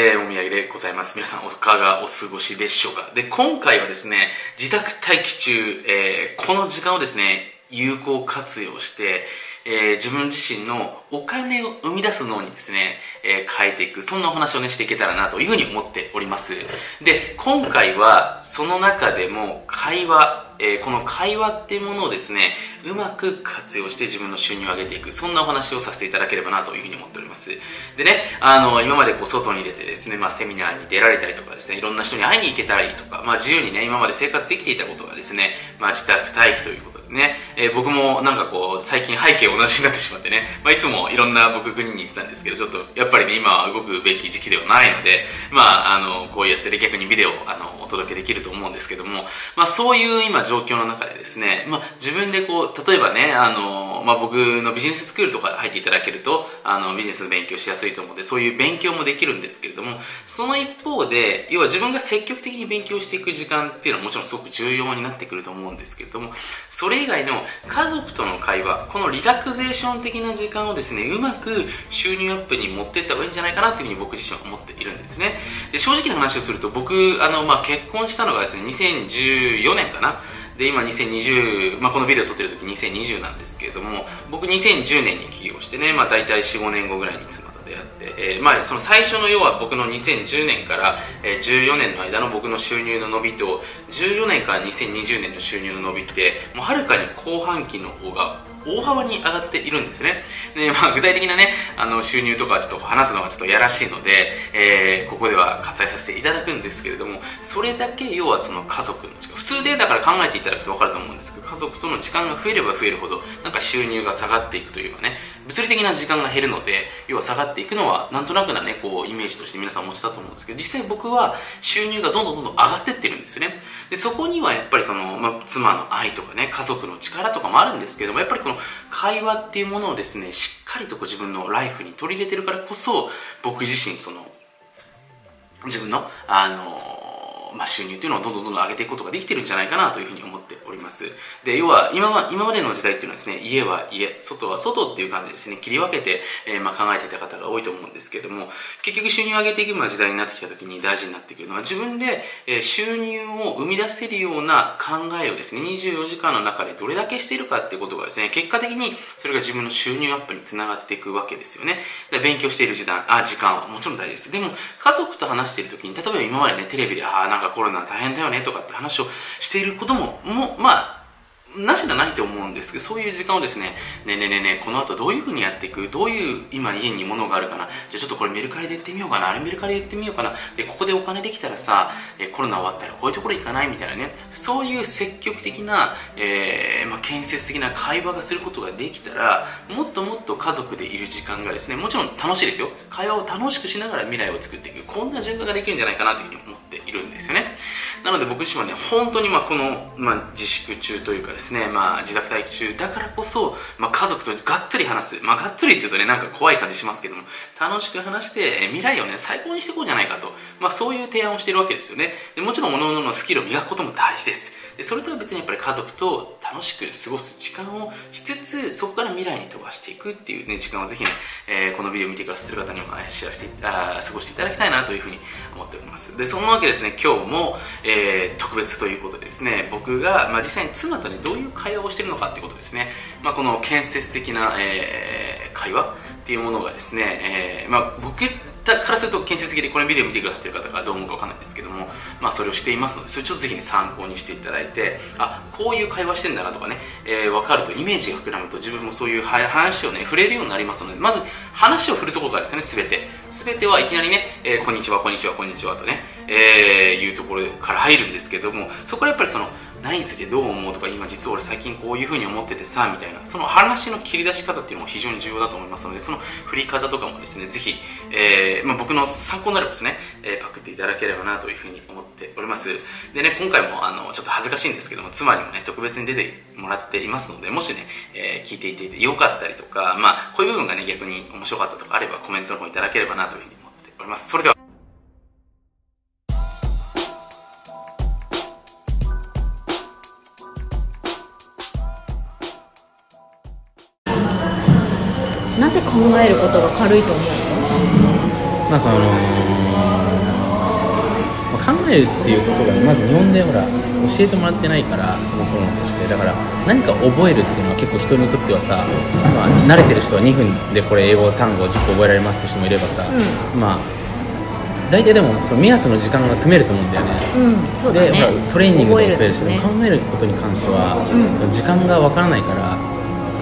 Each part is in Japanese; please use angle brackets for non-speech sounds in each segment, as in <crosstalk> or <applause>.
、えー、お土産でございます。皆さん、おかがお過ごしでしょうかで、今回はですね、自宅待機中、えー、この時間をですね、有効活用して、えー、自分自身のお金を生み出す脳にですね、えー、変えていく、そんなお話をね、していけたらなというふうに思っております。で、今回は、その中でも、会話、えー、この会話っていうものをですね、うまく活用して自分の収入を上げていく、そんなお話をさせていただければなというふうに思っております。でね、あの、今までこう、外に出てですね、まあ、セミナーに出られたりとかですね、いろんな人に会いに行けたりとか、まあ、自由にね、今まで生活できていたことがですね、まあ、自宅待機ということね、えー、僕もなんかこう、最近背景同じになってしまってね、まあ、いつもいろんな僕国に行ってたんですけど、ちょっとやっぱりね、今は動くべき時期ではないので、まあ、あの、こうやってね、逆にビデオ、あの、お届けできると思うんですけども、まあ、そういう今状況の中でですね、まあ、自分でこう、例えばね、あの、まあ、僕のビジネススクールとか入っていただけると、あの、ビジネスの勉強しやすいと思うので、そういう勉強もできるんですけれども、その一方で、要は自分が積極的に勉強していく時間っていうのはもちろんすごく重要になってくると思うんですけれども、それ以外の家族との会話このリラクゼーション的な時間をですねうまく収入アップに持っていった方がいいんじゃないかなというふうに僕自身は思っているんですね。で正直な話をすると僕あの、まあ、結婚したのがですね2014年かな。で今2020、まあ、このビデオ撮ってる時2020なんですけれども僕2010年に起業してね、まあ、大体45年後ぐらいに妻と出会って、えー、まあ、その最初の要は僕の2010年から、え14年の間の僕の収入の伸びと14年から2020年の収入の伸びってもうはるかに後半期の方が大幅に上がっているんですね。で、まあ、具体的なね、あの、収入とかちょっと話すのはちょっとやらしいので、えー、ここでは割愛させていただくんですけれども、それだけ要はその家族の時間、普通でだから考えていただくと分かると思うんですけど、家族との時間が増えれば増えるほど、なんか収入が下がっていくというかね、物理的な時間が減るので、要は下がっていくのは、なんとなくなね、こう、イメージとして皆さんお持ちだと思うんですけど、実際僕は収入がどんどんどんどん上がってってるんですよね。で、そこにはやっぱりその、まあ、妻の愛とかね、家族の力とかもあるんですけども、やっぱりこの会話っていうものをですねしっかりとこう自分のライフに取り入れてるからこそ僕自身その自分のあのまあ、収入っていうのをどんどんどんどん上げていくことができてるんじゃないかなというふうに思っております。で要は今は今までの時代っていうのはですね家は家外は外っていう感じですね切り分けて、えー、まあ考えていた方が多いと思うんですけども結局収入を上げていくような時代になってきた時に大事になってくるのは自分で、えー、収入を生み出せるような考えをですね24時間の中でどれだけしているかっていうことがですね結果的にそれが自分の収入アップにつながっていくわけですよね。で勉強している時間あ時間はもちろん大事です。でも家族と話している時に例えば今までねテレビでああかコロナ大変だよねとかって話をしていることももまあなしじゃないと思うんですけど、そういう時間をですね、ねえねえねえねえ、この後どういう風にやっていくどういう今家に物があるかなじゃあちょっとこれメルカリで言ってみようかなあれメルカリで言ってみようかなで、ここでお金できたらさ、えコロナ終わったらこういうところ行かないみたいなね、そういう積極的な、えー、まあ、建設的な会話がすることができたら、もっともっと家族でいる時間がですね、もちろん楽しいですよ。会話を楽しくしながら未来を作っていく。こんな循環ができるんじゃないかなというふうに思っているんですよね。なので僕自身はね、本当にまあこの、まあ、自粛中というかですね、まあ、自宅待機中だからこそ、まあ、家族とがっつり話す、まあ、がっつりって言うとねなんか怖い感じしますけども楽しく話して、え未来をね最高にしていこうじゃないかと、まあ、そういう提案をしているわけですよね。でもちろん各々のスキルを磨くことも大事です。でそれとは別にやっぱり家族と楽しく過ごす時間をしつつそこから未来に飛ばしていくっていう、ね、時間をぜひね、えー、このビデオを見てくださってる方にもシェアしてあ過ごしていただきたいなというふうに思っております。でそんなわけですね今日も、えー、え特別ということでですね僕が、まあ、実際に妻とねどういう会話をしているのかってことですね、まあ、この建設的な、えー、会話っていうものがですね、えーまあ、僕からすると建設的でこれビデオ見てくださってる方がどう思うかわかんないですけども、まあ、それをしていますのでそれちょっとぜひ、ね、参考にしていただいてあこういう会話してんだなとかね、えー、分かるとイメージが膨らむと自分もそういう話をね触れるようになりますのでまず話を振るところからですね全て。全てはいきなりね、えー、こんにちはこんにちはこんにちはとね、えー、いうところから入るんですけどもそこはやっぱりその何についてどう思うとか今実は俺最近こういうふうに思っててさみたいな。その話の切り出し方っていうのも非常に重要だと思いますのでその振り方とかもですねぜひ、えーまあ、僕の参考になればですね、えー、パクっていただければなというふうに思っております。でね今回もあのちょっと恥ずかしいんですけども妻にもね特別に出てもらっていますのでもしね、えー、聞いていてよかったりとかまあこういう部分がね逆に面白かったとかあればコメントの方いただければなというふうに思っております。それでは。なぜ考えることが軽いと思うまあその考えるっていうことがまず日本でほら教えてもらってないからそもそもとして。だから何か覚えるっていうのは結構人にとってはさ、まあ、慣れてる人は2分でこれ英語単語10個覚えられますって人もいればさ、まあ大体でもその目安の時間が組めると思うんだよね、うん。そうだね。でトレーニングとか増えるし、考えることに関しては、うん。その時間がわからないから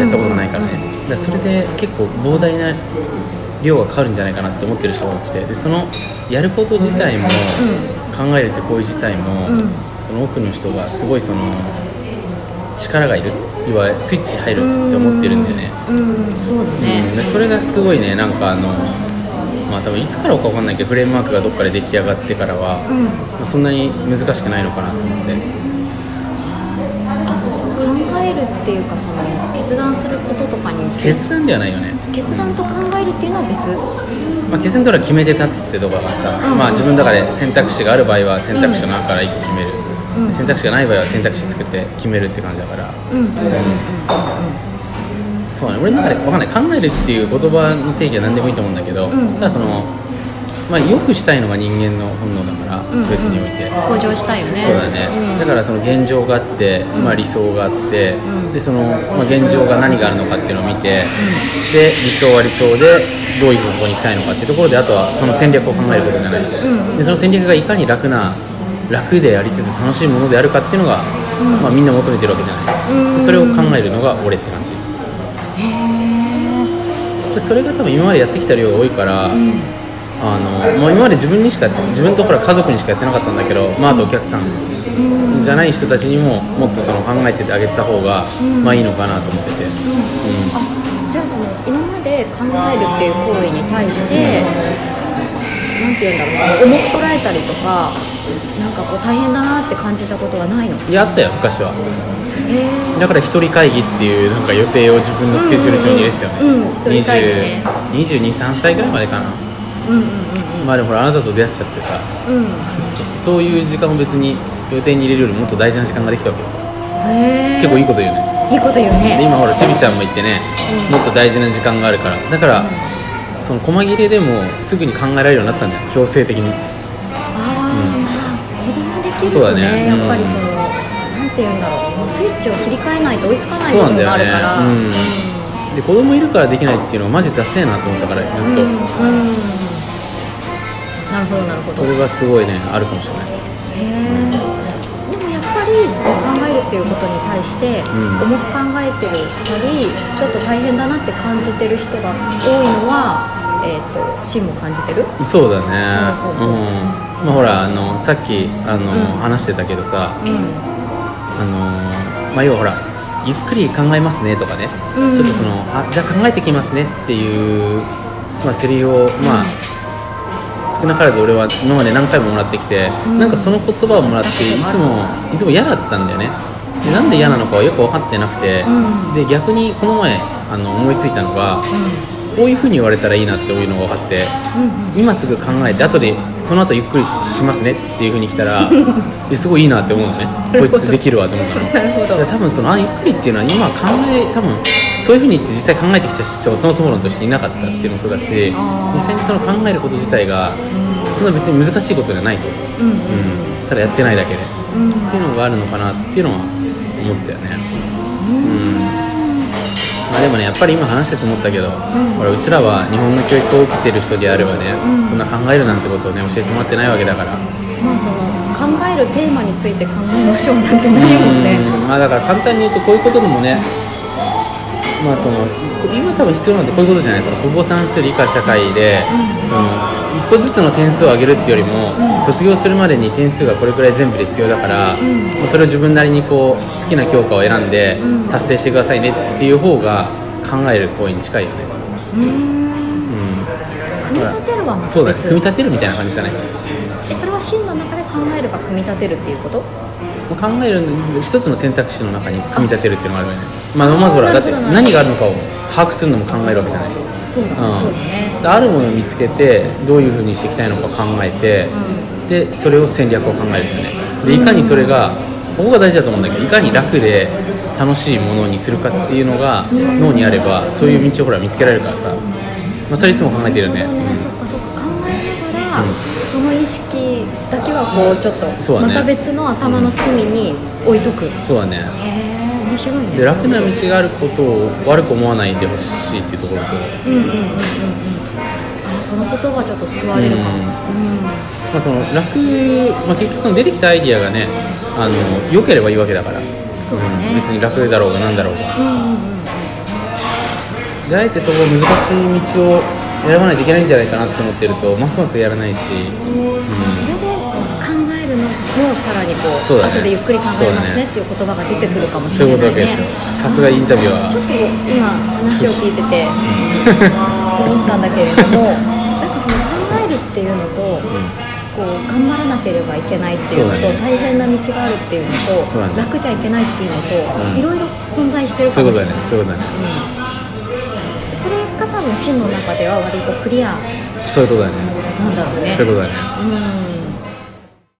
やったことがないからね、うんらそれで結構膨大な量がかかるんじゃないかなって思ってる人が多くて。でそのやること自体も、考えるって行為自体も、うん。その多くの人がすごいその力がいる。要はスイッチ入るって思ってるんでね、うん、うん。そうだうん。それがすごいねなんかあのまあ多分いつからか分かんないけどフレームワークがどっかで出来上がってからは、うん。まあそんなに難しくないのかなと思ってえるっていうかその決断することとかに決断ではないよね、決断と考えるっていうのは別。まあ、決断とは決めて立つってところがさ、うん。まあ、自分の中で選択肢がある場合は選択肢の中から1個決める、うん選択肢がない場合は選択肢作って決めるって感じだから。うん。うん。うん。そうね。俺の中で分かんない。考えるっていう言葉の定義は何でもいいと思うんだけど、うん。ただそのまあ良くしたいのが人間の本能だから、うん全てにおいて、向上したいよね。そうだね、うん。だからその現状があって、うん。まあ、理想があって、うん。でその、まあ、現状が何があるのかっていうのを見て、で理想は理想でどういう方向に行きたいのかっていうところであとはその戦略を考えることじゃない、でその戦略がいかに楽な楽でありつつ楽しいものであるかっていうのが、まあ、みんな求めてるわけじゃない、それを考えるのが俺って感じ。へえでそれが多分今までやってきた量が多いから、うんあのもう今まで自分にしか自分とほら家族にしかやってなかったんだけど、まあ、あとお客さんうんじゃない人たちにももっとその考えてあげた方が、うん。まあいいのかなと思ってて、あじゃあその今まで考えるっていう行為に対してなんて言うんだろう重く捉えたりとかなんかこう大変だなって感じたことはないの？いやあったよ昔は。え。だから一人会議っていうなんか予定を自分のスケジュール帳に入れてたよね、うんうんうん一人会議ね。22、3歳ぐらいまでかな、うんうんまあでもほらあなたと出会っちゃってさうんうんそそういう時間を別に予定に入れるよりもっと大事な時間ができたわけですよ。へえ結構いいこと言うね。いいこと言うでね今ほらちびちゃんも言ってね、うんもっと大事な時間があるから。だから、その細切れでもすぐに考えられるようになったんだよ。強制的に。ああ、子供できるとそうだね。ねうん。やっぱりそのなんて言うんだろう。スイッチを切り替えないと追いつかないそう部分があなんだよね。るからうんで子供いるからできないっていうのはマジダセえなと思ってたからずっと、うんうん。なるほどなるほど。それがすごいねあるかもしれない。へえでもやっぱりその考えるっていうことに対してん。重く考えてるたりちょっと大変だなって感じてる人が多いのはえっ、と芯も感じてる？そうだね。ううんん、まあほらあのさっきあの、うん。話してたけどさうん。あのまあ要はほらゆっくり考えますねとかね、うん。ちょっとそのあじゃあ考えてきますねっていう、まあ、セリフをまあ、少なからず俺は今まで何回ももらってきて、うん。なんかその言葉をもらっていつもいつも嫌だったんだよね。でなんで嫌なのかはよく分かってなくて、うん。で逆にこの前あの思いついたのがこういうふうに言われたらいいなっていうのが分かってうんうん今すぐ考えて後でその後ゆっくりししますねっていうふうに来たら <laughs> えすごいいいなって思うのね。こいつできるわと思ったの。なるほど。で多分そのあゆっくりっていうのは今考え多分そういうふうに言って実際考えてきた人はそもそも論としていなかったっていうのもそうだし実際にその考えること自体がそんな別に難しいことじゃないと、うんうんうん、ただやってないだけで。うん。っていうのがあるのかなっていうのは思ったよね。うんまあでもねやっぱり今話してて思ったけど、ほらうちらは日本の教育を受けてる人であればね、うん。そんな考えるなんてことをね教えてもらってないわけだから。まあその考えるテーマについて考えましょうなんてないもんね。うん。まあだから簡単に言うとこういうことでもねまあその今多分必要なんてこういうことじゃないですか。国語算数理科社会で、その一個ずつの点数を上げるっていうよりも、卒業するまでに点数がこれくらい全部で必要だから、ん。まあそれを自分なりにこう好きな教科を選んでうん。達成してくださいねっていう方が考える行為に近いよね、うーん。うん、組み立てるはそうだね。別組み立てるみたいな感じじゃない。えそれは真の中で考えるか組み立てるっていうこと？考える一つの選択肢の中に組み立てるっていうのがあるよね、まあ、まずほらだって何があるのかを把握するのも考えるわけじゃない。そうだね、うん。そうだね。あるものを見つけてどういうふうにしていきたいのか考えて、でそれを戦略を考えるよね。でいかにそれがここが大事だと思うんだけどいかに楽で楽しいものにするかっていうのが脳にあればそういう道をほら見つけられるからさ、まあ、それいつも考えてるよね。なるほどね、そっかそっか。考えながら、うん。その印意識だけはこうちょっとまた別の頭の隅に置いとく、へそうだね。え面白いね。で楽な道があることを悪く思わないでほしいっていうところと、うんうんうんうんうん。あその言葉ちょっと救われるかも、うん。うん。まあ、その楽、まあ、結局その出てきたアイディアがねあの良ければいいわけだから、そうだね。ん。別に楽だろうが何だろうが。うんうんうんうん。であえてそこ難しい道を選ばないといけないんじゃないかなって思ってるとますますやらないし、それで考もさらにこうそうだね。後でゆっくり考えますねっていう言葉が出てくるかもしれないね。そういうことわけですよ。さすがインタビュアー。ちょっと今話を聞いてて思ったんだけれども <laughs> なんかその考えるっていうのと、こう頑張らなければいけないっていうのとそうだね。大変な道があるっていうのうだね。楽じゃいけないっていうのと、うん。いろいろ混在してるそういうことだかもしれないね。そういうことだね。うん。それが多分真の中では割とクリアそういうことだね。なんだろうね。そういうことだね。うん